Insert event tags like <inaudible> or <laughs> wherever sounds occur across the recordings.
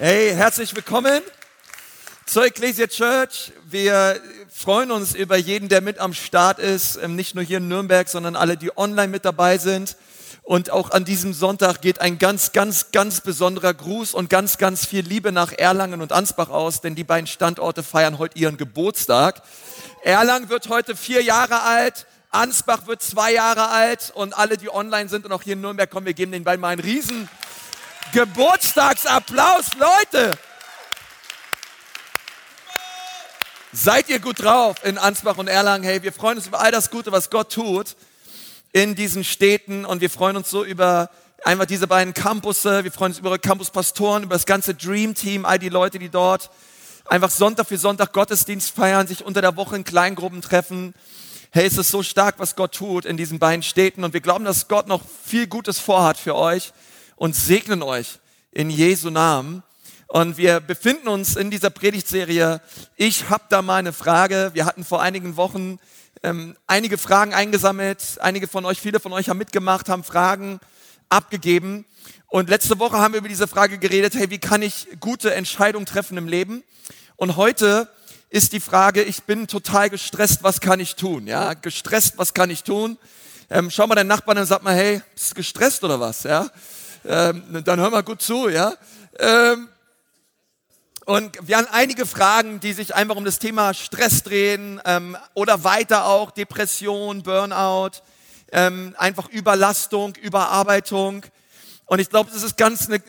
Hey, herzlich willkommen zur Ecclesia Church. Wir freuen uns über jeden, der mit am Start ist, ähm, nicht nur hier in Nürnberg, sondern alle, die online mit dabei sind. Und auch an diesem Sonntag geht ein ganz, ganz, ganz besonderer Gruß und ganz, ganz viel Liebe nach Erlangen und Ansbach aus, denn die beiden Standorte feiern heute ihren Geburtstag. Erlangen wird heute vier Jahre alt, Ansbach wird zwei Jahre alt und alle, die online sind und auch hier in Nürnberg kommen, wir geben den beiden mal einen riesen Geburtstagsapplaus, Leute! Seid ihr gut drauf in Ansbach und Erlangen? Hey, wir freuen uns über all das Gute, was Gott tut in diesen Städten und wir freuen uns so über einfach diese beiden Campusse. Wir freuen uns über eure Campuspastoren, über das ganze Dream Team, all die Leute, die dort einfach Sonntag für Sonntag Gottesdienst feiern, sich unter der Woche in Kleingruppen treffen. Hey, es ist so stark, was Gott tut in diesen beiden Städten und wir glauben, dass Gott noch viel Gutes vorhat für euch und segnen euch in Jesu Namen. Und wir befinden uns in dieser Predigtserie. Ich habe da mal eine Frage. Wir hatten vor einigen Wochen ähm, einige Fragen eingesammelt. Einige von euch, viele von euch haben mitgemacht, haben Fragen abgegeben. Und letzte Woche haben wir über diese Frage geredet, hey, wie kann ich gute Entscheidungen treffen im Leben? Und heute ist die Frage, ich bin total gestresst, was kann ich tun? Ja, gestresst, was kann ich tun? Ähm, schau mal deinen Nachbarn und sag mal, hey, bist du gestresst oder was? Ja, ähm, dann hör mal gut zu, ja. Ähm, und wir haben einige Fragen, die sich einfach um das Thema Stress drehen ähm, oder weiter auch Depression, Burnout, ähm, einfach Überlastung, Überarbeitung. Und ich glaube, das ist ganz, eine,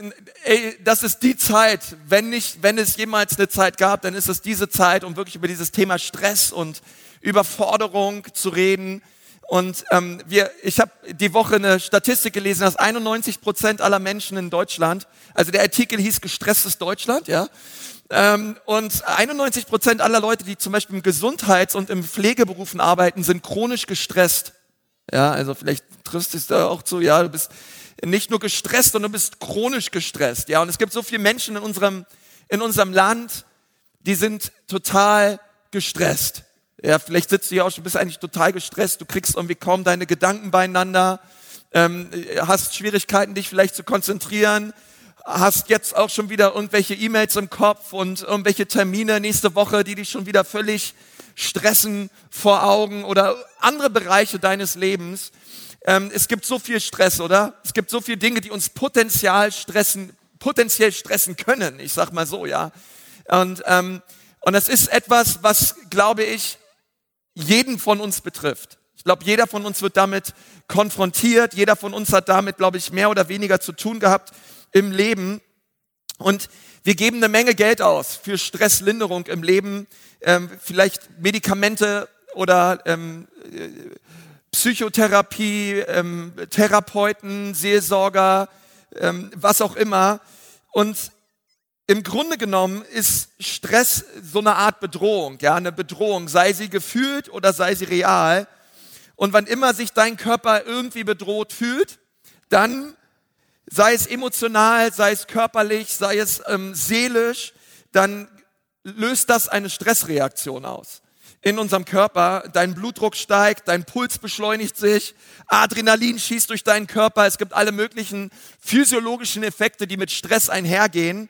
ey, das ist die Zeit, wenn nicht, wenn es jemals eine Zeit gab, dann ist es diese Zeit, um wirklich über dieses Thema Stress und Überforderung zu reden. Und ähm, wir, ich habe die Woche eine Statistik gelesen, dass 91 Prozent aller Menschen in Deutschland, also der Artikel hieß gestresstes Deutschland, ja, ähm, und 91 Prozent aller Leute, die zum Beispiel im Gesundheits- und im Pflegeberufen arbeiten, sind chronisch gestresst. Ja, also vielleicht triffst du es da auch zu, ja, du bist nicht nur gestresst, sondern du bist chronisch gestresst. Ja, und es gibt so viele Menschen in unserem, in unserem Land, die sind total gestresst. Ja, vielleicht sitzt du hier auch schon, bist eigentlich total gestresst, du kriegst irgendwie kaum deine Gedanken beieinander, ähm, hast Schwierigkeiten, dich vielleicht zu konzentrieren, hast jetzt auch schon wieder irgendwelche E-Mails im Kopf und irgendwelche Termine nächste Woche, die dich schon wieder völlig stressen vor Augen oder andere Bereiche deines Lebens. Ähm, es gibt so viel Stress, oder? Es gibt so viele Dinge, die uns potenziell stressen, potenziell stressen können. Ich sag mal so, ja. Und ähm, und das ist etwas, was, glaube ich, jeden von uns betrifft. Ich glaube, jeder von uns wird damit konfrontiert. Jeder von uns hat damit, glaube ich, mehr oder weniger zu tun gehabt im Leben. Und wir geben eine Menge Geld aus für Stresslinderung im Leben, ähm, vielleicht Medikamente oder ähm, äh, Psychotherapie, ähm, Therapeuten, Seelsorger, ähm, was auch immer. Und im Grunde genommen ist Stress so eine Art Bedrohung, ja, eine Bedrohung, sei sie gefühlt oder sei sie real. Und wann immer sich dein Körper irgendwie bedroht fühlt, dann sei es emotional, sei es körperlich, sei es ähm, seelisch, dann löst das eine Stressreaktion aus in unserem Körper. Dein Blutdruck steigt, dein Puls beschleunigt sich, Adrenalin schießt durch deinen Körper. Es gibt alle möglichen physiologischen Effekte, die mit Stress einhergehen.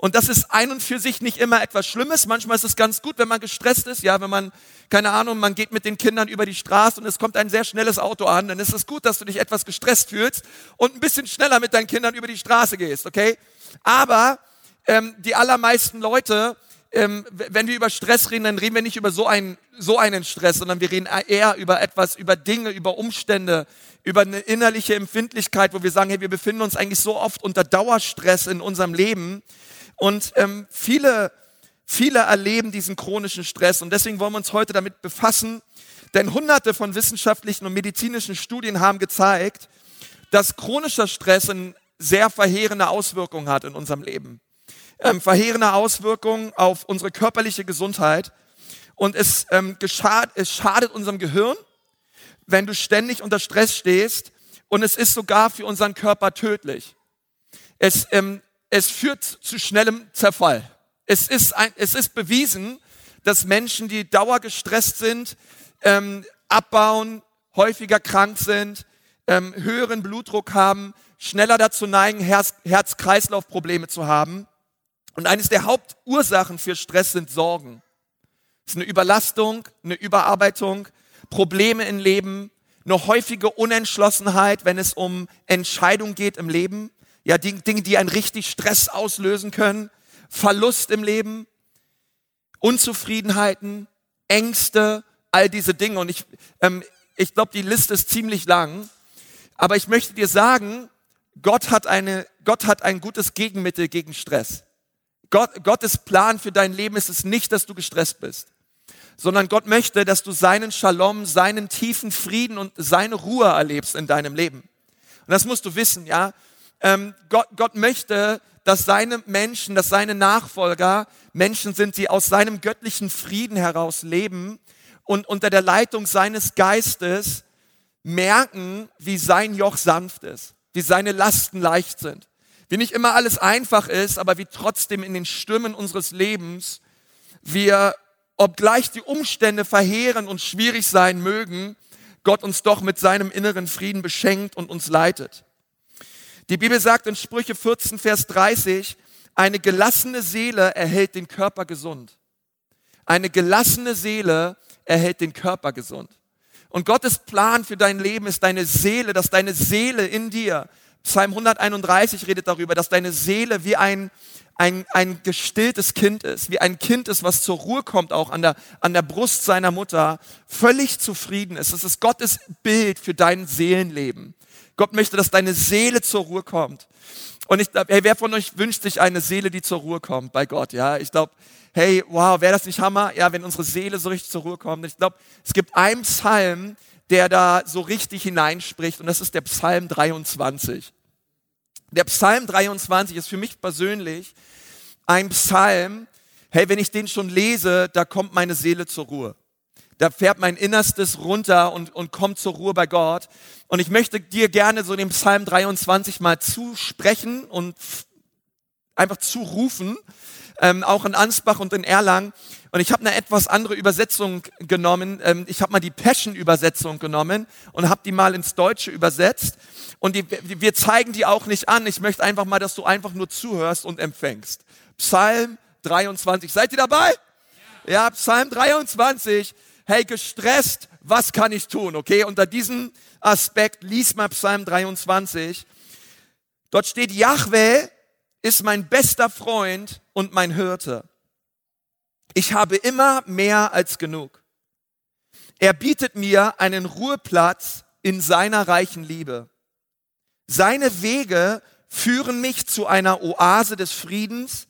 Und das ist ein und für sich nicht immer etwas Schlimmes. Manchmal ist es ganz gut, wenn man gestresst ist. Ja, wenn man, keine Ahnung, man geht mit den Kindern über die Straße und es kommt ein sehr schnelles Auto an, dann ist es gut, dass du dich etwas gestresst fühlst und ein bisschen schneller mit deinen Kindern über die Straße gehst, okay? Aber ähm, die allermeisten Leute, ähm, wenn wir über Stress reden, dann reden wir nicht über so einen, so einen Stress, sondern wir reden eher über etwas, über Dinge, über Umstände, über eine innerliche Empfindlichkeit, wo wir sagen, hey, wir befinden uns eigentlich so oft unter Dauerstress in unserem Leben, und ähm, viele, viele erleben diesen chronischen Stress. Und deswegen wollen wir uns heute damit befassen. Denn hunderte von wissenschaftlichen und medizinischen Studien haben gezeigt, dass chronischer Stress eine sehr verheerende Auswirkungen hat in unserem Leben. Ähm, verheerende Auswirkungen auf unsere körperliche Gesundheit. Und es, ähm, geschad, es schadet unserem Gehirn, wenn du ständig unter Stress stehst. Und es ist sogar für unseren Körper tödlich. Es ähm, es führt zu schnellem Zerfall. Es ist, ein, es ist bewiesen, dass Menschen, die dauergestresst sind, ähm, abbauen, häufiger krank sind, ähm, höheren Blutdruck haben, schneller dazu neigen, Herz-Kreislauf-Probleme zu haben. Und eines der Hauptursachen für Stress sind Sorgen. Es ist eine Überlastung, eine Überarbeitung, Probleme im Leben, eine häufige Unentschlossenheit, wenn es um Entscheidungen geht im Leben. Ja, Dinge, die einen richtig Stress auslösen können. Verlust im Leben, Unzufriedenheiten, Ängste, all diese Dinge. Und ich, ähm, ich glaube, die Liste ist ziemlich lang. Aber ich möchte dir sagen, Gott hat, eine, Gott hat ein gutes Gegenmittel gegen Stress. Gott, Gottes Plan für dein Leben ist es nicht, dass du gestresst bist, sondern Gott möchte, dass du seinen Shalom, seinen tiefen Frieden und seine Ruhe erlebst in deinem Leben. Und das musst du wissen, ja. Ähm, Gott, Gott möchte, dass seine Menschen, dass seine Nachfolger Menschen sind, die aus seinem göttlichen Frieden heraus leben und unter der Leitung seines Geistes merken, wie sein Joch sanft ist, wie seine Lasten leicht sind, wie nicht immer alles einfach ist, aber wie trotzdem in den Stürmen unseres Lebens wir, obgleich die Umstände verheeren und schwierig sein mögen, Gott uns doch mit seinem inneren Frieden beschenkt und uns leitet. Die Bibel sagt in Sprüche 14, Vers 30, eine gelassene Seele erhält den Körper gesund. Eine gelassene Seele erhält den Körper gesund. Und Gottes Plan für dein Leben ist deine Seele, dass deine Seele in dir, Psalm 131 redet darüber, dass deine Seele wie ein, ein, ein gestilltes Kind ist, wie ein Kind ist, was zur Ruhe kommt, auch an der, an der Brust seiner Mutter, völlig zufrieden ist. Das ist Gottes Bild für dein Seelenleben. Gott möchte, dass deine Seele zur Ruhe kommt. Und ich glaube, hey, wer von euch wünscht sich eine Seele, die zur Ruhe kommt bei Gott? Ja, ich glaube, hey, wow, wäre das nicht Hammer? Ja, wenn unsere Seele so richtig zur Ruhe kommt. Ich glaube, es gibt einen Psalm, der da so richtig hineinspricht und das ist der Psalm 23. Der Psalm 23 ist für mich persönlich ein Psalm, hey, wenn ich den schon lese, da kommt meine Seele zur Ruhe. Da fährt mein Innerstes runter und, und kommt zur Ruhe bei Gott. Und ich möchte dir gerne so den Psalm 23 mal zusprechen und einfach zurufen ähm, auch in Ansbach und in Erlangen. Und ich habe eine etwas andere Übersetzung genommen. Ähm, ich habe mal die Passion-Übersetzung genommen und habe die mal ins Deutsche übersetzt. Und die, wir zeigen die auch nicht an. Ich möchte einfach mal, dass du einfach nur zuhörst und empfängst. Psalm 23. Seid ihr dabei? Ja, ja Psalm 23. Hey, gestresst, was kann ich tun? Okay, unter diesem Aspekt lies mal Psalm 23. Dort steht, Yahweh ist mein bester Freund und mein Hirte. Ich habe immer mehr als genug. Er bietet mir einen Ruheplatz in seiner reichen Liebe. Seine Wege führen mich zu einer Oase des Friedens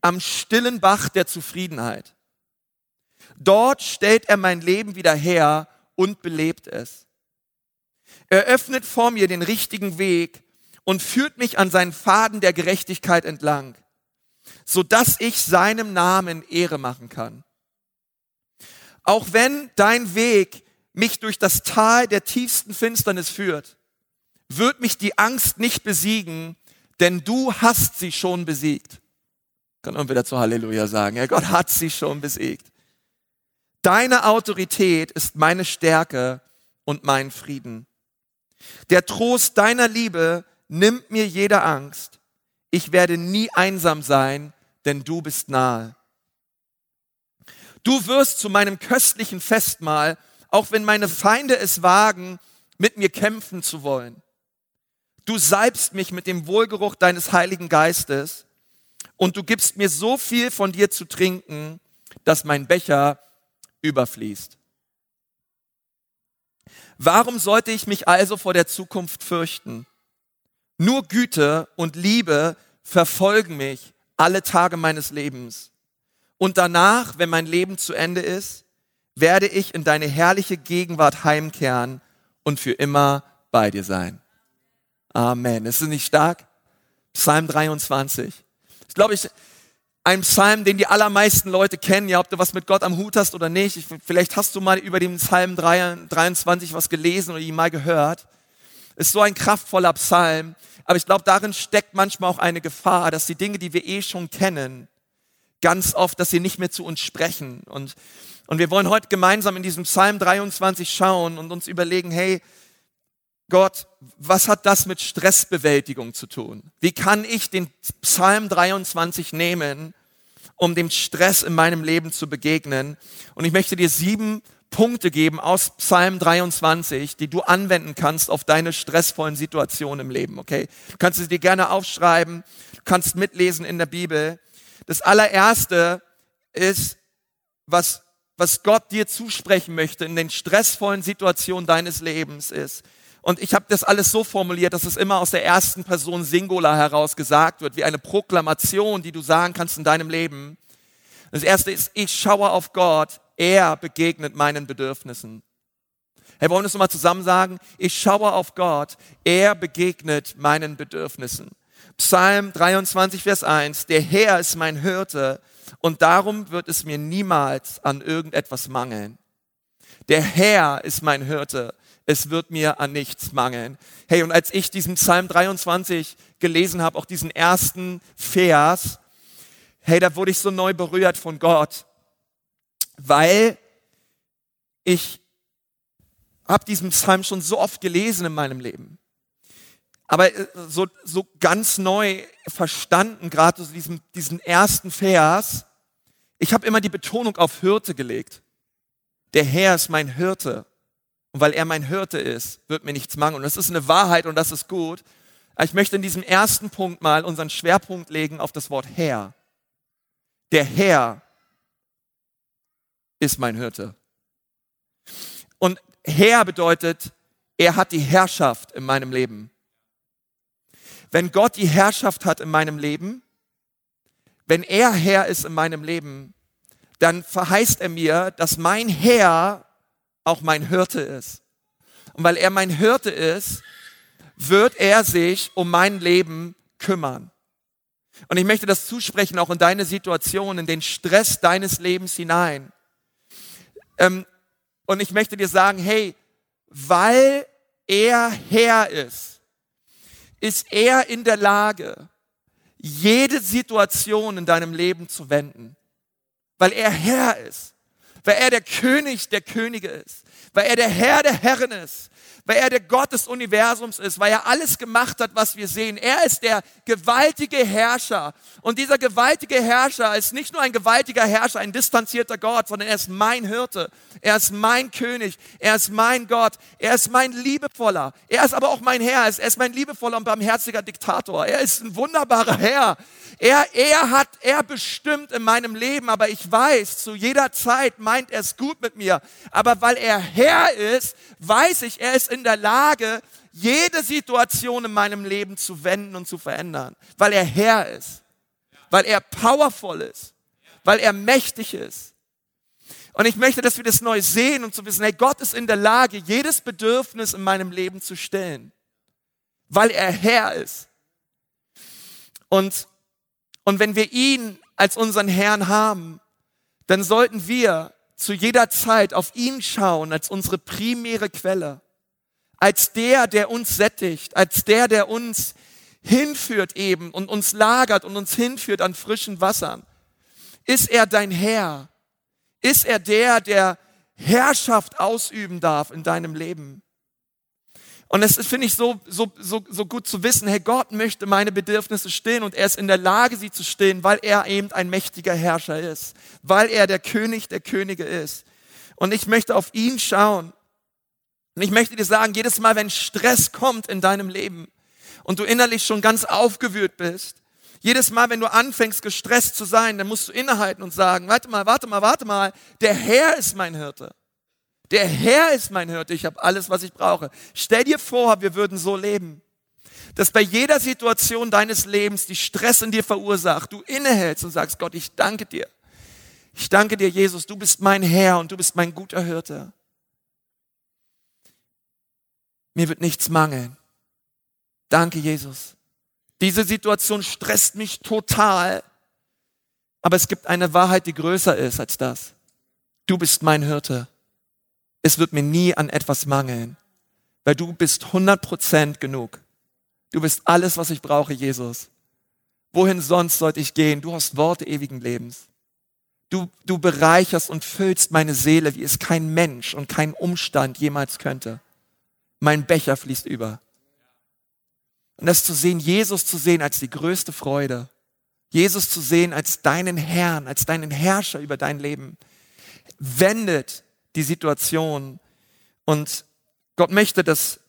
am stillen Bach der Zufriedenheit. Dort stellt er mein Leben wieder her und belebt es. Er öffnet vor mir den richtigen Weg und führt mich an seinen Faden der Gerechtigkeit entlang, so dass ich seinem Namen Ehre machen kann. Auch wenn dein Weg mich durch das Tal der tiefsten Finsternis führt, wird mich die Angst nicht besiegen, denn du hast sie schon besiegt. Kann man wieder zu Halleluja sagen. Ja, Gott hat sie schon besiegt. Deine Autorität ist meine Stärke und mein Frieden. Der Trost deiner Liebe nimmt mir jede Angst. Ich werde nie einsam sein, denn du bist nahe. Du wirst zu meinem köstlichen Festmahl, auch wenn meine Feinde es wagen, mit mir kämpfen zu wollen. Du salbst mich mit dem Wohlgeruch deines Heiligen Geistes und du gibst mir so viel von dir zu trinken, dass mein Becher überfließt. Warum sollte ich mich also vor der Zukunft fürchten? Nur Güte und Liebe verfolgen mich alle Tage meines Lebens. Und danach, wenn mein Leben zu Ende ist, werde ich in deine herrliche Gegenwart heimkehren und für immer bei dir sein. Amen. Ist es nicht stark? Psalm 23. Ich glaube, ich, ein Psalm, den die allermeisten Leute kennen, ja, ob du was mit Gott am Hut hast oder nicht. Ich, vielleicht hast du mal über den Psalm 23 was gelesen oder ihn mal gehört. Ist so ein kraftvoller Psalm. Aber ich glaube, darin steckt manchmal auch eine Gefahr, dass die Dinge, die wir eh schon kennen, ganz oft, dass sie nicht mehr zu uns sprechen. Und, und wir wollen heute gemeinsam in diesem Psalm 23 schauen und uns überlegen, hey, Gott, was hat das mit Stressbewältigung zu tun? Wie kann ich den Psalm 23 nehmen, um dem Stress in meinem Leben zu begegnen? Und ich möchte dir sieben Punkte geben aus Psalm 23, die du anwenden kannst auf deine stressvollen Situationen im Leben, okay? Du kannst sie dir gerne aufschreiben, du kannst mitlesen in der Bibel. Das allererste ist, was, was Gott dir zusprechen möchte in den stressvollen Situationen deines Lebens ist, und ich habe das alles so formuliert, dass es immer aus der ersten Person Singular heraus gesagt wird, wie eine Proklamation, die du sagen kannst in deinem Leben. Das erste ist, ich schaue auf Gott, er begegnet meinen Bedürfnissen. Hey, wollen wir das nochmal zusammen sagen? Ich schaue auf Gott, er begegnet meinen Bedürfnissen. Psalm 23, Vers 1, der Herr ist mein Hirte und darum wird es mir niemals an irgendetwas mangeln. Der Herr ist mein Hirte es wird mir an nichts mangeln. Hey, und als ich diesen Psalm 23 gelesen habe, auch diesen ersten Vers, hey, da wurde ich so neu berührt von Gott, weil ich habe diesen Psalm schon so oft gelesen in meinem Leben. Aber äh, so, so ganz neu verstanden, gerade so diesen, diesen ersten Vers, ich habe immer die Betonung auf Hirte gelegt. Der Herr ist mein Hirte. Und weil er mein Hirte ist, wird mir nichts mangeln. Und das ist eine Wahrheit und das ist gut. Aber ich möchte in diesem ersten Punkt mal unseren Schwerpunkt legen auf das Wort Herr. Der Herr ist mein Hirte. Und Herr bedeutet, er hat die Herrschaft in meinem Leben. Wenn Gott die Herrschaft hat in meinem Leben, wenn er Herr ist in meinem Leben, dann verheißt er mir, dass mein Herr auch mein Hirte ist. Und weil er mein Hirte ist, wird er sich um mein Leben kümmern. Und ich möchte das zusprechen, auch in deine Situation, in den Stress deines Lebens hinein. Ähm, und ich möchte dir sagen, hey, weil er Herr ist, ist er in der Lage, jede Situation in deinem Leben zu wenden. Weil er Herr ist weil er der König der Könige ist, weil er der Herr der Herren ist, weil er der Gott des Universums ist, weil er alles gemacht hat, was wir sehen. Er ist der gewaltige Herrscher. Und dieser gewaltige Herrscher ist nicht nur ein gewaltiger Herrscher, ein distanzierter Gott, sondern er ist mein Hirte. Er ist mein König. Er ist mein Gott. Er ist mein liebevoller. Er ist aber auch mein Herr. Er ist mein liebevoller und barmherziger Diktator. Er ist ein wunderbarer Herr. Er, er hat, er bestimmt in meinem Leben, aber ich weiß, zu jeder Zeit meint er es gut mit mir. Aber weil er Herr ist, weiß ich, er ist in der Lage, jede Situation in meinem Leben zu wenden und zu verändern. Weil er Herr ist. Weil er powerful ist. Weil er mächtig ist. Und ich möchte, dass wir das neu sehen und zu wissen, hey, Gott ist in der Lage, jedes Bedürfnis in meinem Leben zu stellen. Weil er Herr ist. Und und wenn wir ihn als unseren Herrn haben, dann sollten wir zu jeder Zeit auf ihn schauen als unsere primäre Quelle, als der, der uns sättigt, als der, der uns hinführt eben und uns lagert und uns hinführt an frischen Wassern. Ist er dein Herr? Ist er der, der Herrschaft ausüben darf in deinem Leben? Und es finde ich so, so, so, so gut zu wissen, hey, Gott möchte meine Bedürfnisse stillen und er ist in der Lage, sie zu stillen, weil er eben ein mächtiger Herrscher ist, weil er der König der Könige ist. Und ich möchte auf ihn schauen. Und ich möchte dir sagen, jedes Mal, wenn Stress kommt in deinem Leben und du innerlich schon ganz aufgewühlt bist, jedes Mal, wenn du anfängst, gestresst zu sein, dann musst du innehalten und sagen, warte mal, warte mal, warte mal, der Herr ist mein Hirte. Der Herr ist mein Hirte, ich habe alles, was ich brauche. Stell dir vor, wir würden so leben, dass bei jeder Situation deines Lebens, die Stress in dir verursacht, du innehältst und sagst, Gott, ich danke dir. Ich danke dir, Jesus, du bist mein Herr und du bist mein guter Hirte. Mir wird nichts mangeln. Danke, Jesus. Diese Situation stresst mich total. Aber es gibt eine Wahrheit, die größer ist als das. Du bist mein Hirte es wird mir nie an etwas mangeln, weil du bist 100% genug. Du bist alles, was ich brauche, Jesus. Wohin sonst sollte ich gehen? Du hast Worte ewigen Lebens. Du, du bereicherst und füllst meine Seele, wie es kein Mensch und kein Umstand jemals könnte. Mein Becher fließt über. Und das zu sehen, Jesus zu sehen als die größte Freude, Jesus zu sehen als deinen Herrn, als deinen Herrscher über dein Leben, wendet die Situation. Und Gott möchte, dass,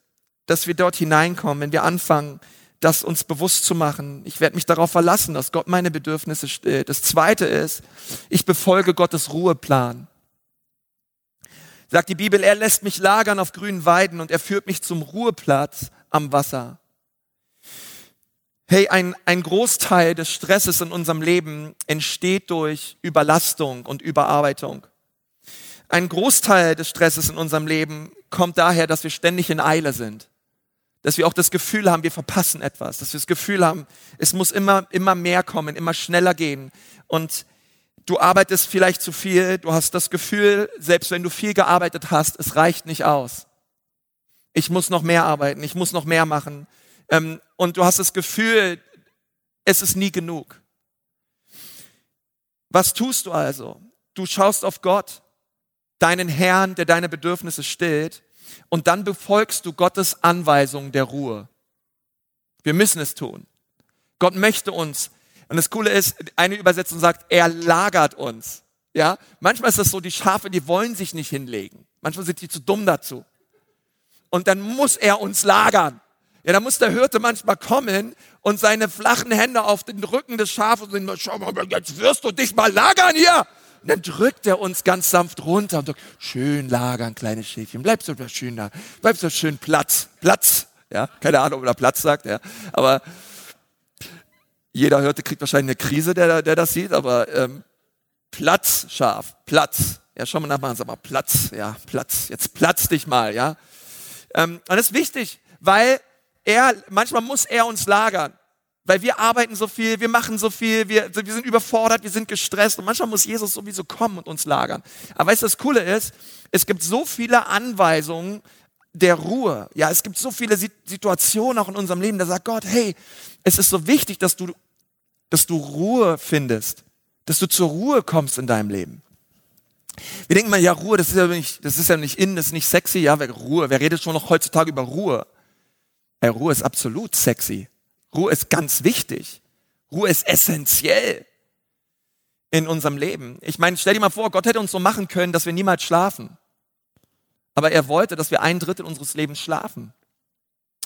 dass wir dort hineinkommen, wenn wir anfangen, das uns bewusst zu machen. Ich werde mich darauf verlassen, dass Gott meine Bedürfnisse stillt. Das zweite ist, ich befolge Gottes Ruheplan. Sagt die Bibel, er lässt mich lagern auf grünen Weiden und er führt mich zum Ruheplatz am Wasser. Hey, ein, ein Großteil des Stresses in unserem Leben entsteht durch Überlastung und Überarbeitung. Ein Großteil des Stresses in unserem Leben kommt daher, dass wir ständig in Eile sind dass wir auch das Gefühl haben, wir verpassen etwas, dass wir das Gefühl haben, es muss immer, immer mehr kommen, immer schneller gehen. Und du arbeitest vielleicht zu viel, du hast das Gefühl, selbst wenn du viel gearbeitet hast, es reicht nicht aus. Ich muss noch mehr arbeiten, ich muss noch mehr machen. Ähm, und du hast das Gefühl, es ist nie genug. Was tust du also? Du schaust auf Gott, deinen Herrn, der deine Bedürfnisse stillt und dann befolgst du Gottes Anweisung der Ruhe. Wir müssen es tun. Gott möchte uns. Und das Coole ist, eine Übersetzung sagt, er lagert uns. Ja, manchmal ist es so, die Schafe, die wollen sich nicht hinlegen. Manchmal sind die zu dumm dazu. Und dann muss er uns lagern. Ja, da muss der Hirte manchmal kommen und seine flachen Hände auf den Rücken des Schafes und sagen, schau mal, jetzt wirst du dich mal lagern hier. Und dann drückt er uns ganz sanft runter und sagt, schön lagern, kleines Schäfchen, bleib so schön da, bleib so schön Platz, Platz. Ja, keine Ahnung, ob er Platz sagt, ja. Aber jeder Hörte kriegt wahrscheinlich eine Krise, der, der das sieht, aber ähm, Platz, Schaf, Platz. Ja, schau mal nach sag mal, Platz, ja, Platz, jetzt platz dich mal, ja. Ähm, und das ist wichtig, weil er, manchmal muss er uns lagern. Weil wir arbeiten so viel, wir machen so viel, wir, wir sind überfordert, wir sind gestresst und manchmal muss Jesus sowieso kommen und uns lagern. Aber weißt du, das Coole ist, es gibt so viele Anweisungen der Ruhe. Ja, es gibt so viele Situationen auch in unserem Leben, da sagt Gott, hey, es ist so wichtig, dass du, dass du Ruhe findest, dass du zur Ruhe kommst in deinem Leben. Wir denken mal, ja, Ruhe, das ist ja nicht, das ist ja nicht in, das ist nicht sexy, ja, Ruhe, wer redet schon noch heutzutage über Ruhe? Ja, Ruhe ist absolut sexy. Ruhe ist ganz wichtig. Ruhe ist essentiell in unserem Leben. Ich meine, stell dir mal vor, Gott hätte uns so machen können, dass wir niemals schlafen. Aber er wollte, dass wir ein Drittel unseres Lebens schlafen.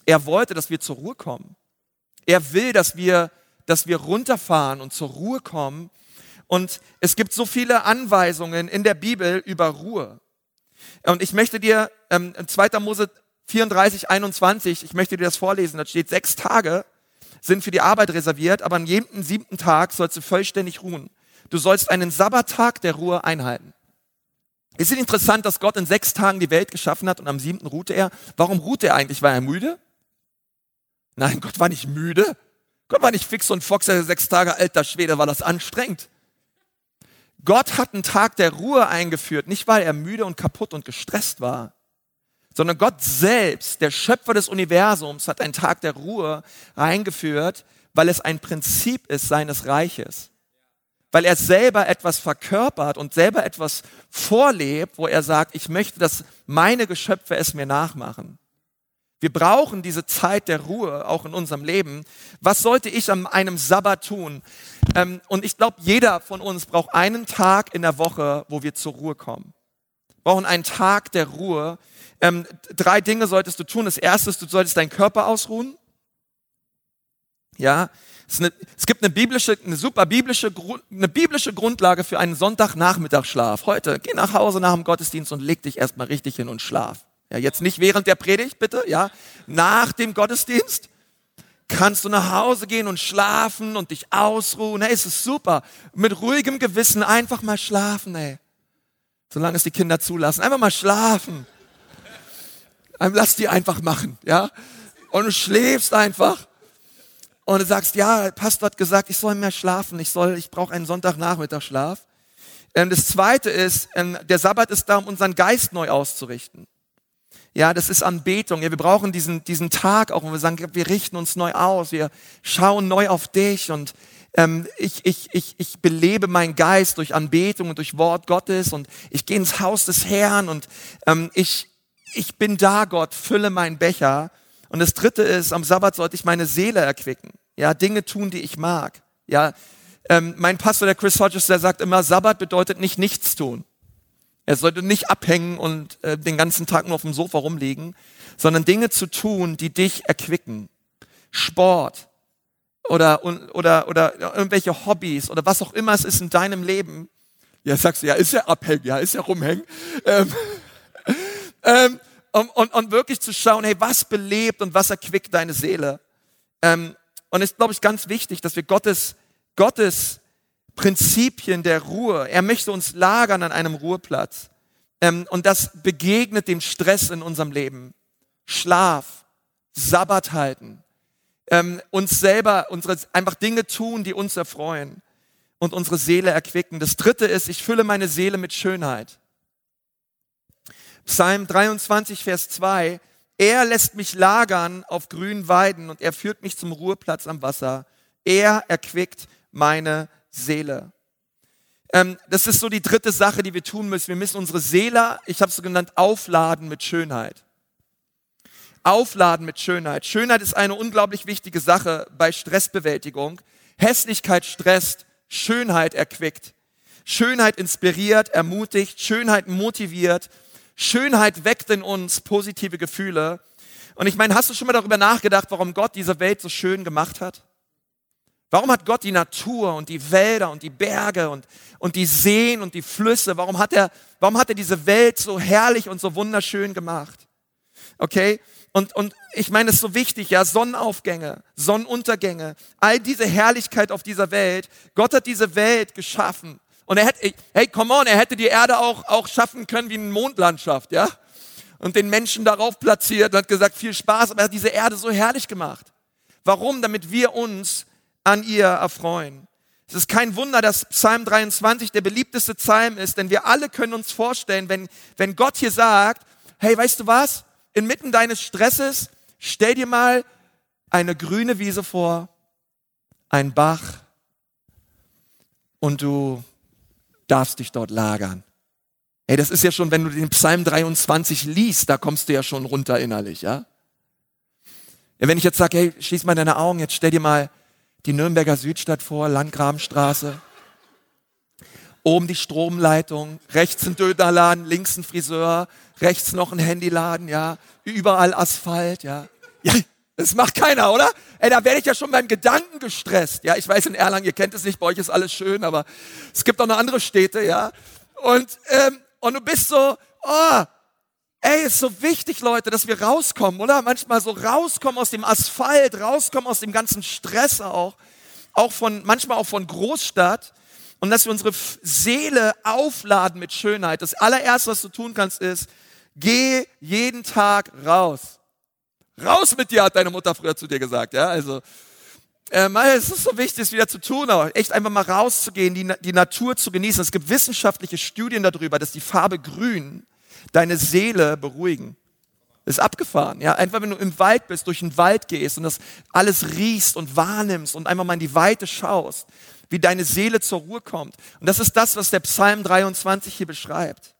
Er wollte, dass wir zur Ruhe kommen. Er will, dass wir, dass wir runterfahren und zur Ruhe kommen. Und es gibt so viele Anweisungen in der Bibel über Ruhe. Und ich möchte dir ähm, 2. Mose 34, 21, ich möchte dir das vorlesen. Da steht sechs Tage sind für die Arbeit reserviert, aber an jedem siebten Tag sollst du vollständig ruhen. Du sollst einen Sabbattag der Ruhe einhalten. Ist es interessant, dass Gott in sechs Tagen die Welt geschaffen hat und am siebten ruhte er? Warum ruhte er eigentlich? War er müde? Nein, Gott war nicht müde. Gott war nicht fix und fox, er sechs Tage alter Schwede, war das anstrengend. Gott hat einen Tag der Ruhe eingeführt, nicht weil er müde und kaputt und gestresst war, sondern Gott selbst, der Schöpfer des Universums, hat einen Tag der Ruhe eingeführt, weil es ein Prinzip ist seines Reiches. Weil er selber etwas verkörpert und selber etwas vorlebt, wo er sagt, ich möchte, dass meine Geschöpfe es mir nachmachen. Wir brauchen diese Zeit der Ruhe auch in unserem Leben. Was sollte ich an einem Sabbat tun? Ähm, und ich glaube, jeder von uns braucht einen Tag in der Woche, wo wir zur Ruhe kommen. Wir brauchen einen Tag der Ruhe, ähm, drei Dinge solltest du tun. Das erste ist, du solltest deinen Körper ausruhen. Ja, es, eine, es, gibt eine biblische, eine super biblische, eine biblische Grundlage für einen Sonntagnachmittagsschlaf. Heute, geh nach Hause nach dem Gottesdienst und leg dich erstmal richtig hin und schlaf. Ja, jetzt nicht während der Predigt, bitte, ja. Nach dem Gottesdienst kannst du nach Hause gehen und schlafen und dich ausruhen. Hey, es ist super. Mit ruhigem Gewissen einfach mal schlafen, ey. Solange es die Kinder zulassen. Einfach mal schlafen. Lass die einfach machen, ja. Und du schläfst einfach. Und du sagst, ja, Pastor hat gesagt, ich soll mehr schlafen, ich soll, ich brauche einen Sonntagnachmittagsschlaf. Ähm, das zweite ist, ähm, der Sabbat ist da, um unseren Geist neu auszurichten. Ja, das ist Anbetung. Ja, wir brauchen diesen, diesen Tag auch, wo wir sagen, wir richten uns neu aus, wir schauen neu auf dich und ähm, ich, ich, ich, ich belebe meinen Geist durch Anbetung und durch Wort Gottes und ich gehe ins Haus des Herrn und ähm, ich, ich bin da, Gott, fülle meinen Becher. Und das dritte ist, am Sabbat sollte ich meine Seele erquicken. Ja, Dinge tun, die ich mag. Ja, ähm, mein Pastor, der Chris Hodges, der sagt immer, Sabbat bedeutet nicht nichts tun. Er sollte nicht abhängen und äh, den ganzen Tag nur auf dem Sofa rumliegen, sondern Dinge zu tun, die dich erquicken. Sport oder, oder, oder irgendwelche Hobbys oder was auch immer es ist in deinem Leben. Ja, sagst du, ja, ist ja abhängen, ja, ist ja rumhängen. Ähm, <laughs> ähm, und, und, und wirklich zu schauen, hey, was belebt und was erquickt deine Seele. Ähm, und es ist, glaube ich, ganz wichtig, dass wir Gottes, Gottes Prinzipien der Ruhe, er möchte uns lagern an einem Ruheplatz. Ähm, und das begegnet dem Stress in unserem Leben. Schlaf, Sabbat halten, ähm, uns selber, unsere, einfach Dinge tun, die uns erfreuen und unsere Seele erquicken. Das dritte ist, ich fülle meine Seele mit Schönheit. Psalm 23, Vers 2. Er lässt mich lagern auf grünen Weiden und er führt mich zum Ruheplatz am Wasser. Er erquickt meine Seele. Ähm, das ist so die dritte Sache, die wir tun müssen. Wir müssen unsere Seele, ich habe es so genannt, aufladen mit Schönheit. Aufladen mit Schönheit. Schönheit ist eine unglaublich wichtige Sache bei Stressbewältigung. Hässlichkeit stresst, Schönheit erquickt. Schönheit inspiriert, ermutigt, Schönheit motiviert, Schönheit weckt in uns positive Gefühle. Und ich meine, hast du schon mal darüber nachgedacht, warum Gott diese Welt so schön gemacht hat? Warum hat Gott die Natur und die Wälder und die Berge und, und die Seen und die Flüsse, warum hat, er, warum hat er diese Welt so herrlich und so wunderschön gemacht? Okay? Und, und ich meine, es ist so wichtig, ja, Sonnenaufgänge, Sonnenuntergänge, all diese Herrlichkeit auf dieser Welt. Gott hat diese Welt geschaffen. Und er hätte, hey, come on, er hätte die Erde auch, auch schaffen können wie eine Mondlandschaft, ja? Und den Menschen darauf platziert und hat gesagt, viel Spaß, aber er hat diese Erde so herrlich gemacht. Warum? Damit wir uns an ihr erfreuen. Es ist kein Wunder, dass Psalm 23 der beliebteste Psalm ist, denn wir alle können uns vorstellen, wenn, wenn Gott hier sagt, hey, weißt du was? Inmitten deines Stresses, stell dir mal eine grüne Wiese vor, ein Bach und du darfst dich dort lagern. Ey, das ist ja schon, wenn du den Psalm 23 liest, da kommst du ja schon runter innerlich, ja? ja wenn ich jetzt sage, hey, schließ mal deine Augen, jetzt stell dir mal die Nürnberger Südstadt vor, Landgrabenstraße. Oben die Stromleitung, rechts ein Dönerladen, links ein Friseur, rechts noch ein Handyladen, ja. Überall Asphalt, ja. Ja, das macht keiner, oder? Ey, da werde ich ja schon beim Gedanken gestresst. Ja, ich weiß in Erlangen, ihr kennt es nicht, bei euch ist alles schön, aber es gibt auch noch andere Städte, ja. Und, ähm, und du bist so, oh, ey, ist so wichtig, Leute, dass wir rauskommen, oder? Manchmal so rauskommen aus dem Asphalt, rauskommen aus dem ganzen Stress auch, auch von, manchmal auch von Großstadt und dass wir unsere Seele aufladen mit Schönheit. Das allererste, was du tun kannst, ist, geh jeden Tag raus. Raus mit dir, hat deine Mutter früher zu dir gesagt, ja, also, ähm, es ist so wichtig, es wieder zu tun, aber echt einfach mal rauszugehen, die, die Natur zu genießen. Es gibt wissenschaftliche Studien darüber, dass die Farbe grün deine Seele beruhigen. ist abgefahren, ja. Einfach wenn du im Wald bist, durch den Wald gehst und das alles riechst und wahrnimmst und einfach mal in die Weite schaust, wie deine Seele zur Ruhe kommt. Und das ist das, was der Psalm 23 hier beschreibt.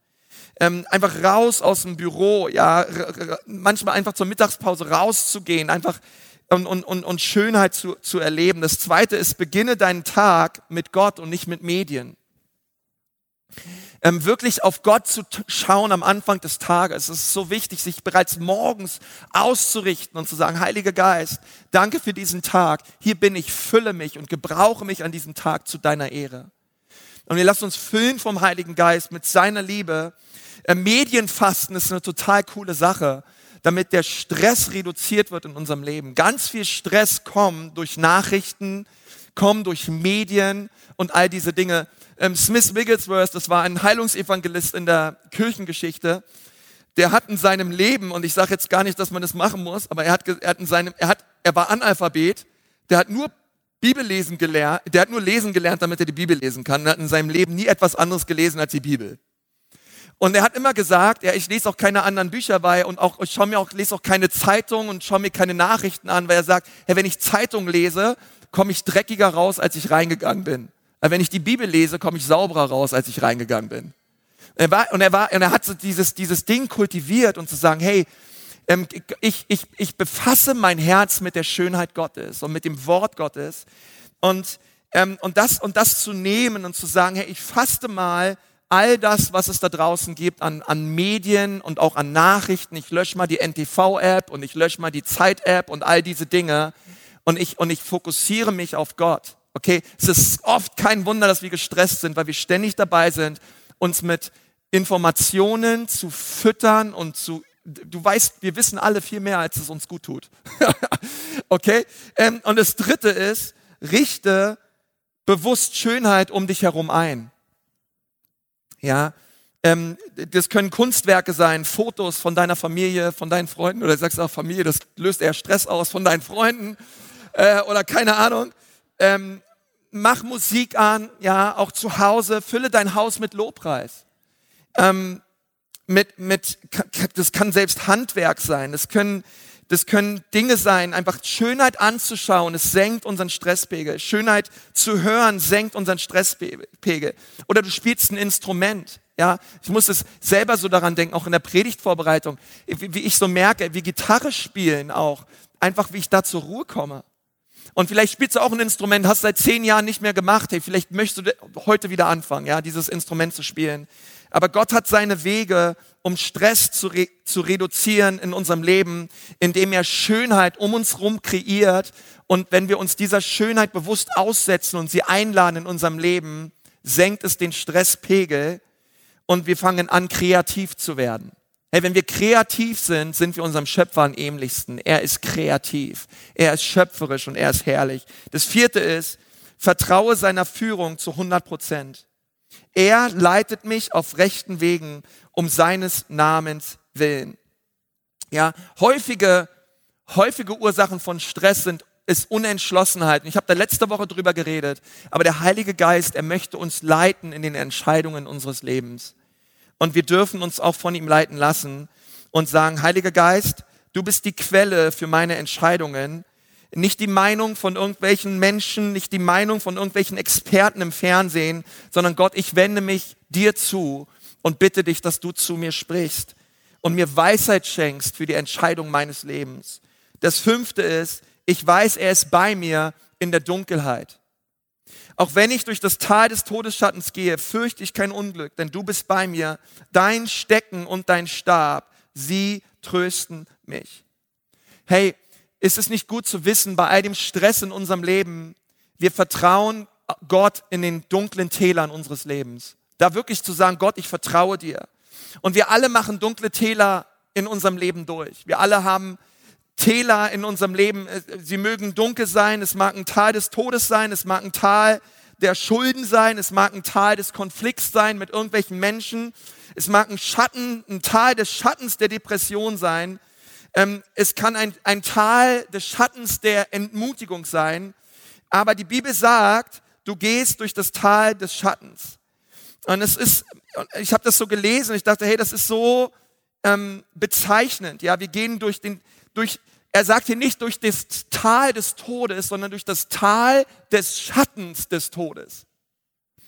Ähm, einfach raus aus dem Büro, ja, manchmal einfach zur Mittagspause rauszugehen, einfach und, und, und, und Schönheit zu, zu erleben. Das zweite ist, beginne deinen Tag mit Gott und nicht mit Medien ähm, wirklich auf Gott zu schauen am Anfang des Tages. Es ist so wichtig, sich bereits morgens auszurichten und zu sagen, Heiliger Geist, danke für diesen Tag. Hier bin ich, fülle mich und gebrauche mich an diesem Tag zu deiner Ehre. Und wir lassen uns füllen vom Heiligen Geist mit seiner Liebe. Äh, Medienfasten ist eine total coole Sache, damit der Stress reduziert wird in unserem Leben. Ganz viel Stress kommt durch Nachrichten, kommt durch Medien und all diese Dinge. Ähm, Smith Wigglesworth, das war ein Heilungsevangelist in der Kirchengeschichte, der hat in seinem Leben, und ich sage jetzt gar nicht, dass man das machen muss, aber er hat, er hat in seinem, er hat, er war Analphabet, der hat nur Bibellesen gelernt, der hat nur lesen gelernt, damit er die Bibel lesen kann. Er hat in seinem Leben nie etwas anderes gelesen als die Bibel. Und er hat immer gesagt, ja, ich lese auch keine anderen Bücher bei und auch, ich schaue mir auch, lese auch keine Zeitung und schaue mir keine Nachrichten an, weil er sagt, ja, wenn ich Zeitung lese, komme ich dreckiger raus, als ich reingegangen bin. Wenn ich die Bibel lese, komme ich sauberer raus, als ich reingegangen bin. Er war, und er war, und er hat so dieses, dieses Ding kultiviert und zu sagen, hey, ähm, ich, ich, ich befasse mein Herz mit der Schönheit Gottes und mit dem Wort Gottes und, ähm, und, das, und das zu nehmen und zu sagen, hey, ich faste mal all das, was es da draußen gibt an, an Medien und auch an Nachrichten. Ich lösche mal die NTV-App und ich lösche mal die Zeit-App und all diese Dinge und ich, und ich fokussiere mich auf Gott. Okay, es ist oft kein Wunder, dass wir gestresst sind, weil wir ständig dabei sind, uns mit Informationen zu füttern und zu du weißt, wir wissen alle viel mehr, als es uns gut tut. <laughs> okay? Ähm, und das dritte ist, richte bewusst Schönheit um dich herum ein. Ja, ähm, das können Kunstwerke sein, Fotos von deiner Familie, von deinen Freunden, oder du sagst auch Familie, das löst eher Stress aus, von deinen Freunden, äh, oder keine Ahnung. Ähm, mach Musik an, ja, auch zu Hause, fülle dein Haus mit Lobpreis. Ähm, mit, mit, das kann selbst Handwerk sein, das können, das können Dinge sein, einfach Schönheit anzuschauen, es senkt unseren Stresspegel. Schönheit zu hören senkt unseren Stresspegel. Oder du spielst ein Instrument. Ja, ich muss es selber so daran denken, auch in der Predigtvorbereitung, wie, wie ich so merke, wie Gitarre spielen auch, einfach wie ich da zur Ruhe komme. Und vielleicht spielst du auch ein Instrument, hast seit zehn Jahren nicht mehr gemacht. Hey, vielleicht möchtest du heute wieder anfangen, ja, dieses Instrument zu spielen. Aber Gott hat seine Wege, um Stress zu, re zu reduzieren in unserem Leben, indem er Schönheit um uns herum kreiert. Und wenn wir uns dieser Schönheit bewusst aussetzen und sie einladen in unserem Leben, senkt es den Stresspegel und wir fangen an, kreativ zu werden. Hey, wenn wir kreativ sind, sind wir unserem Schöpfer am ähnlichsten. Er ist kreativ, er ist schöpferisch und er ist herrlich. Das vierte ist, vertraue seiner Führung zu 100 Prozent. Er leitet mich auf rechten Wegen um seines Namens willen. Ja, häufige, häufige Ursachen von Stress sind ist Unentschlossenheit. Und ich habe da letzte Woche drüber geredet. Aber der Heilige Geist, er möchte uns leiten in den Entscheidungen unseres Lebens. Und wir dürfen uns auch von ihm leiten lassen und sagen, Heiliger Geist, du bist die Quelle für meine Entscheidungen nicht die Meinung von irgendwelchen Menschen, nicht die Meinung von irgendwelchen Experten im Fernsehen, sondern Gott, ich wende mich dir zu und bitte dich, dass du zu mir sprichst und mir Weisheit schenkst für die Entscheidung meines Lebens. Das fünfte ist, ich weiß, er ist bei mir in der Dunkelheit. Auch wenn ich durch das Tal des Todesschattens gehe, fürchte ich kein Unglück, denn du bist bei mir. Dein Stecken und dein Stab, sie trösten mich. Hey, ist es nicht gut zu wissen, bei all dem Stress in unserem Leben, wir vertrauen Gott in den dunklen Tälern unseres Lebens. Da wirklich zu sagen, Gott, ich vertraue dir. Und wir alle machen dunkle Täler in unserem Leben durch. Wir alle haben Täler in unserem Leben. Sie mögen dunkel sein, es mag ein Tal des Todes sein, es mag ein Tal der Schulden sein, es mag ein Tal des Konflikts sein mit irgendwelchen Menschen, es mag ein Schatten, ein Tal des Schattens der Depression sein. Ähm, es kann ein, ein Tal des Schattens der Entmutigung sein. Aber die Bibel sagt, du gehst durch das Tal des Schattens. Und es ist, ich habe das so gelesen ich dachte, hey, das ist so ähm, bezeichnend. Ja, wir gehen durch den, durch, er sagt hier nicht durch das Tal des Todes, sondern durch das Tal des Schattens des Todes.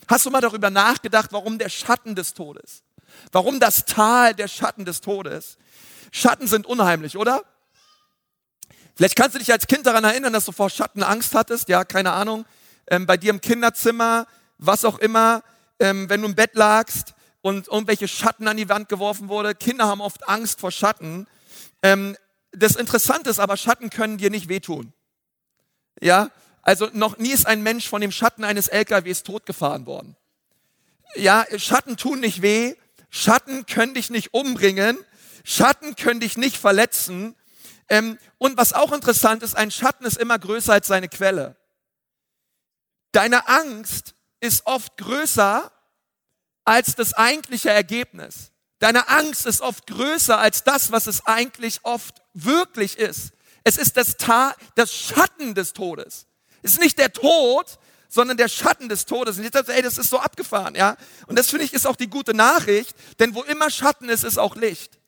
Hast du mal darüber nachgedacht, warum der Schatten des Todes? Warum das Tal der Schatten des Todes? Schatten sind unheimlich, oder? Vielleicht kannst du dich als Kind daran erinnern, dass du vor Schatten Angst hattest. Ja, keine Ahnung. Ähm, bei dir im Kinderzimmer, was auch immer, ähm, wenn du im Bett lagst und irgendwelche Schatten an die Wand geworfen wurde. Kinder haben oft Angst vor Schatten. Ähm, das Interessante ist aber, Schatten können dir nicht wehtun. Ja, also noch nie ist ein Mensch von dem Schatten eines LKWs totgefahren worden. Ja, Schatten tun nicht weh. Schatten können dich nicht umbringen. Schatten können dich nicht verletzen. Ähm, und was auch interessant ist, ein Schatten ist immer größer als seine Quelle. Deine Angst ist oft größer als das eigentliche Ergebnis. Deine Angst ist oft größer als das, was es eigentlich oft wirklich ist. Es ist das, Ta das Schatten des Todes. Es ist nicht der Tod, sondern der Schatten des Todes. Und ich dachte, ey, das ist so abgefahren, ja. Und das finde ich ist auch die gute Nachricht, denn wo immer Schatten ist, ist auch Licht.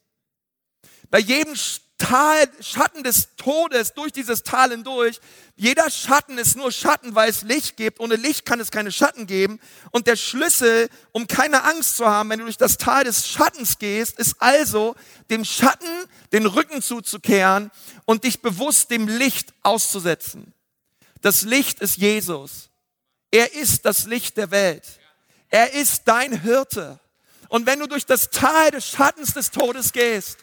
Bei jedem Tal, Schatten des Todes durch dieses Tal hindurch. Jeder Schatten ist nur Schatten, weil es Licht gibt. Ohne Licht kann es keine Schatten geben. Und der Schlüssel, um keine Angst zu haben, wenn du durch das Tal des Schattens gehst, ist also, dem Schatten den Rücken zuzukehren und dich bewusst dem Licht auszusetzen. Das Licht ist Jesus. Er ist das Licht der Welt. Er ist dein Hirte. Und wenn du durch das Tal des Schattens des Todes gehst,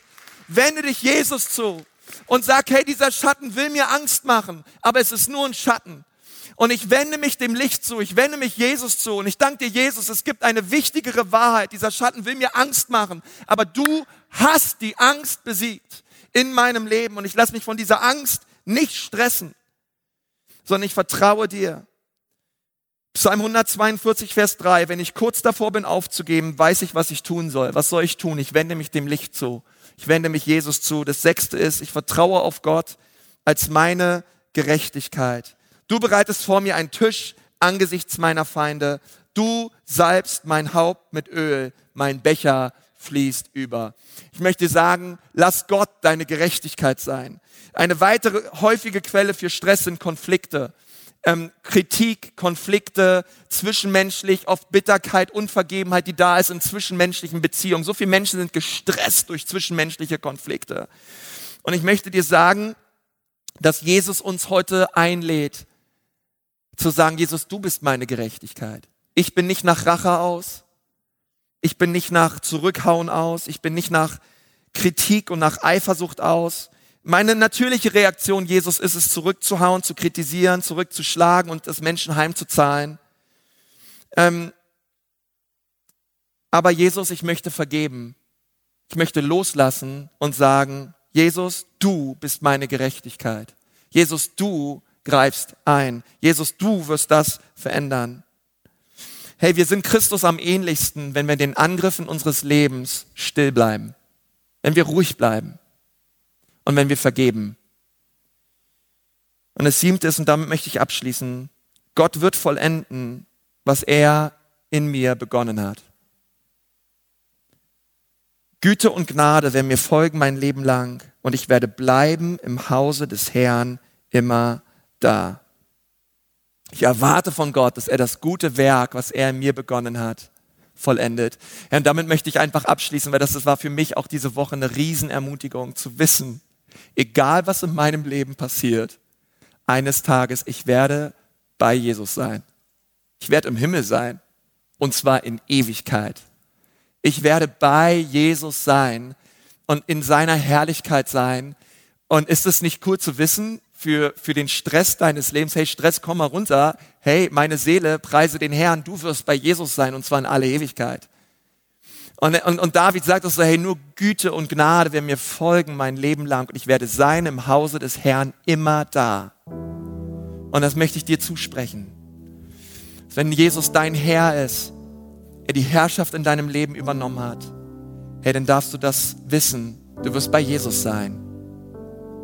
wende dich Jesus zu und sag, hey, dieser Schatten will mir Angst machen, aber es ist nur ein Schatten. Und ich wende mich dem Licht zu, ich wende mich Jesus zu und ich danke dir, Jesus, es gibt eine wichtigere Wahrheit. Dieser Schatten will mir Angst machen, aber du hast die Angst besiegt in meinem Leben und ich lasse mich von dieser Angst nicht stressen, sondern ich vertraue dir. Psalm 142, Vers 3, wenn ich kurz davor bin aufzugeben, weiß ich, was ich tun soll. Was soll ich tun? Ich wende mich dem Licht zu. Ich wende mich Jesus zu. Das sechste ist, ich vertraue auf Gott als meine Gerechtigkeit. Du bereitest vor mir einen Tisch angesichts meiner Feinde. Du salbst mein Haupt mit Öl. Mein Becher fließt über. Ich möchte sagen, lass Gott deine Gerechtigkeit sein. Eine weitere häufige Quelle für Stress sind Konflikte ähm, Kritik, Konflikte, zwischenmenschlich, oft Bitterkeit, Unvergebenheit, die da ist in zwischenmenschlichen Beziehungen. So viele Menschen sind gestresst durch zwischenmenschliche Konflikte. Und ich möchte dir sagen, dass Jesus uns heute einlädt, zu sagen, Jesus, du bist meine Gerechtigkeit. Ich bin nicht nach Rache aus. Ich bin nicht nach Zurückhauen aus. Ich bin nicht nach Kritik und nach Eifersucht aus. Meine natürliche Reaktion, Jesus, ist es, zurückzuhauen, zu kritisieren, zurückzuschlagen und das Menschen heimzuzahlen. Ähm, aber Jesus, ich möchte vergeben. Ich möchte loslassen und sagen, Jesus, du bist meine Gerechtigkeit. Jesus, du greifst ein. Jesus, du wirst das verändern. Hey, wir sind Christus am ähnlichsten, wenn wir den Angriffen unseres Lebens still bleiben. Wenn wir ruhig bleiben und wenn wir vergeben. Und das siebte ist, und damit möchte ich abschließen, Gott wird vollenden, was er in mir begonnen hat. Güte und Gnade werden mir folgen mein Leben lang und ich werde bleiben im Hause des Herrn immer da. Ich erwarte von Gott, dass er das gute Werk, was er in mir begonnen hat, vollendet. Ja, und damit möchte ich einfach abschließen, weil das, das war für mich auch diese Woche eine Riesenermutigung zu wissen, egal was in meinem Leben passiert, eines Tages, ich werde bei Jesus sein. Ich werde im Himmel sein. Und zwar in Ewigkeit. Ich werde bei Jesus sein und in seiner Herrlichkeit sein. Und ist es nicht cool zu wissen für, für den Stress deines Lebens? Hey, Stress, komm mal runter. Hey, meine Seele, preise den Herrn. Du wirst bei Jesus sein und zwar in alle Ewigkeit. Und, und, und David sagt auch so, hey, nur Güte und Gnade werden mir folgen mein Leben lang und ich werde sein im Hause des Herrn immer da. Und das möchte ich dir zusprechen. Wenn Jesus dein Herr ist, er die Herrschaft in deinem Leben übernommen hat, hey, dann darfst du das wissen. Du wirst bei Jesus sein,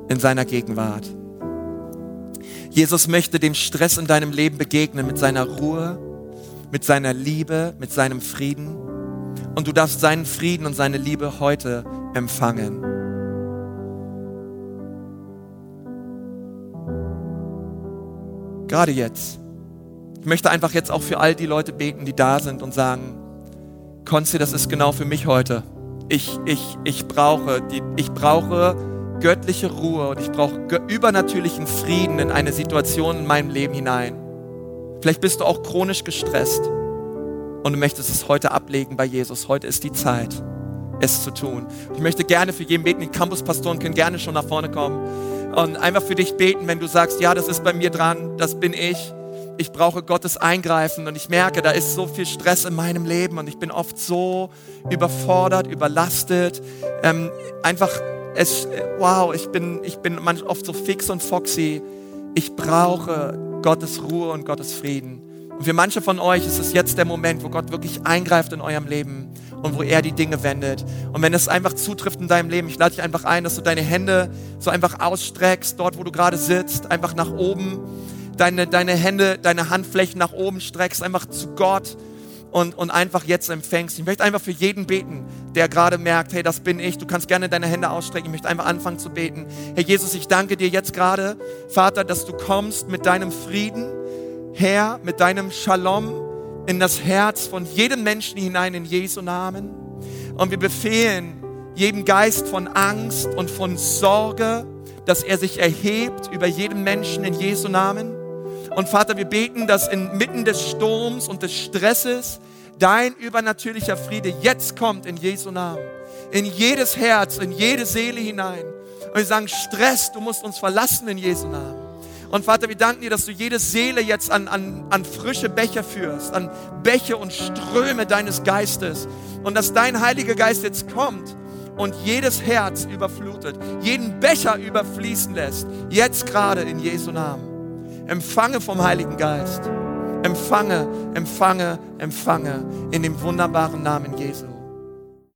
in seiner Gegenwart. Jesus möchte dem Stress in deinem Leben begegnen mit seiner Ruhe, mit seiner Liebe, mit seinem Frieden. Und du darfst seinen Frieden und seine Liebe heute empfangen. Gerade jetzt. Ich möchte einfach jetzt auch für all die Leute beten, die da sind und sagen, Konzi, das ist genau für mich heute. Ich, ich, ich brauche, die, ich brauche göttliche Ruhe und ich brauche übernatürlichen Frieden in eine Situation in meinem Leben hinein. Vielleicht bist du auch chronisch gestresst und du möchtest es heute ablegen bei Jesus. Heute ist die Zeit, es zu tun. Ich möchte gerne für jeden beten. Die Campuspastoren können gerne schon nach vorne kommen und einfach für dich beten, wenn du sagst, ja, das ist bei mir dran, das bin ich. Ich brauche Gottes Eingreifen und ich merke, da ist so viel Stress in meinem Leben und ich bin oft so überfordert, überlastet. Ähm, einfach, es, wow, ich bin, ich bin manchmal oft so fix und foxy. Ich brauche Gottes Ruhe und Gottes Frieden. Und für manche von euch ist es jetzt der Moment, wo Gott wirklich eingreift in eurem Leben und wo er die Dinge wendet. Und wenn es einfach zutrifft in deinem Leben, ich lade dich einfach ein, dass du deine Hände so einfach ausstreckst, dort wo du gerade sitzt, einfach nach oben, deine, deine Hände, deine Handflächen nach oben streckst, einfach zu Gott und, und einfach jetzt empfängst. Ich möchte einfach für jeden beten, der gerade merkt, hey, das bin ich. Du kannst gerne deine Hände ausstrecken. Ich möchte einfach anfangen zu beten. Herr Jesus, ich danke dir jetzt gerade, Vater, dass du kommst mit deinem Frieden, Herr, mit deinem Shalom in das Herz von jedem Menschen hinein in Jesu Namen. Und wir befehlen jedem Geist von Angst und von Sorge, dass er sich erhebt über jeden Menschen in Jesu Namen. Und Vater, wir beten, dass inmitten des Sturms und des Stresses dein übernatürlicher Friede jetzt kommt in Jesu Namen. In jedes Herz, in jede Seele hinein. Und wir sagen, Stress, du musst uns verlassen in Jesu Namen. Und Vater, wir danken dir, dass du jede Seele jetzt an, an, an frische Becher führst, an Bäche und Ströme deines Geistes. Und dass dein Heiliger Geist jetzt kommt und jedes Herz überflutet, jeden Becher überfließen lässt. Jetzt gerade in Jesu Namen. Empfange vom Heiligen Geist. Empfange, empfange, empfange in dem wunderbaren Namen Jesu.